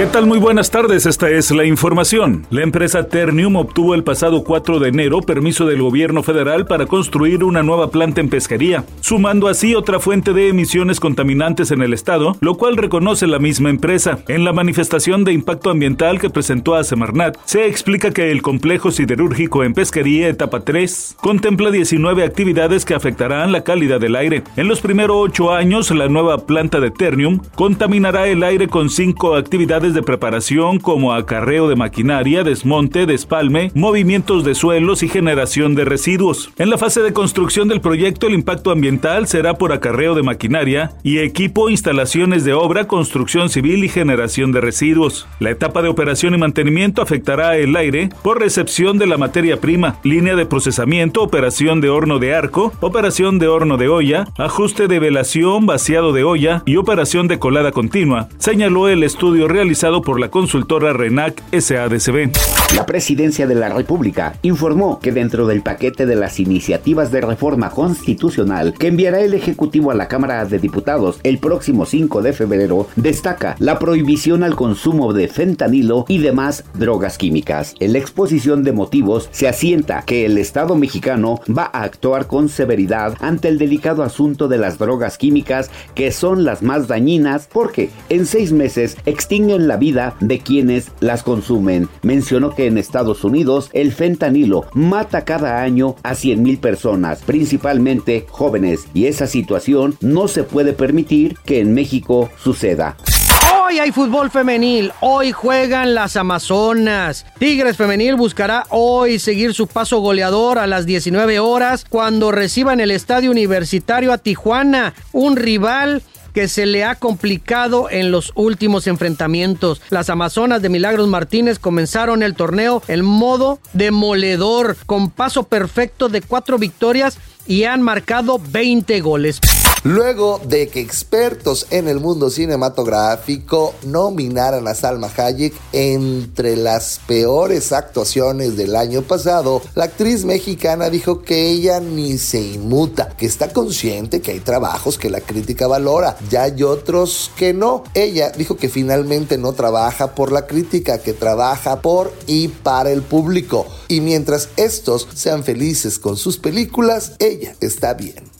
¿Qué tal? Muy buenas tardes, esta es la información. La empresa Ternium obtuvo el pasado 4 de enero permiso del gobierno federal para construir una nueva planta en pesquería, sumando así otra fuente de emisiones contaminantes en el estado, lo cual reconoce la misma empresa. En la manifestación de impacto ambiental que presentó a Semarnat, se explica que el complejo siderúrgico en pesquería etapa 3 contempla 19 actividades que afectarán la calidad del aire. En los primeros 8 años, la nueva planta de Ternium contaminará el aire con 5 actividades de preparación como acarreo de maquinaria, desmonte, despalme, movimientos de suelos y generación de residuos. En la fase de construcción del proyecto, el impacto ambiental será por acarreo de maquinaria y equipo, instalaciones de obra, construcción civil y generación de residuos. La etapa de operación y mantenimiento afectará el aire por recepción de la materia prima, línea de procesamiento, operación de horno de arco, operación de horno de olla, ajuste de velación, vaciado de olla y operación de colada continua, señaló el estudio realizado por la consultora RENAC SADCB. La Presidencia de la República informó que dentro del paquete de las iniciativas de reforma constitucional que enviará el Ejecutivo a la Cámara de Diputados el próximo 5 de febrero, destaca la prohibición al consumo de fentanilo y demás drogas químicas. En la exposición de motivos se asienta que el Estado mexicano va a actuar con severidad ante el delicado asunto de las drogas químicas que son las más dañinas porque en seis meses extinguen la vida de quienes las consumen. Mencionó que en Estados Unidos el fentanilo mata cada año a 100.000 personas, principalmente jóvenes, y esa situación no se puede permitir que en México suceda. Hoy hay fútbol femenil, hoy juegan las Amazonas. Tigres Femenil buscará hoy seguir su paso goleador a las 19 horas cuando reciban el estadio universitario a Tijuana, un rival que se le ha complicado en los últimos enfrentamientos. Las Amazonas de Milagros Martínez comenzaron el torneo en modo demoledor, con paso perfecto de cuatro victorias y han marcado 20 goles. Luego de que expertos en el mundo cinematográfico nominaran a Salma Hayek entre las peores actuaciones del año pasado, la actriz mexicana dijo que ella ni se inmuta, que está consciente que hay trabajos que la crítica valora, ya hay otros que no. Ella dijo que finalmente no trabaja por la crítica, que trabaja por y para el público. Y mientras estos sean felices con sus películas, ella está bien.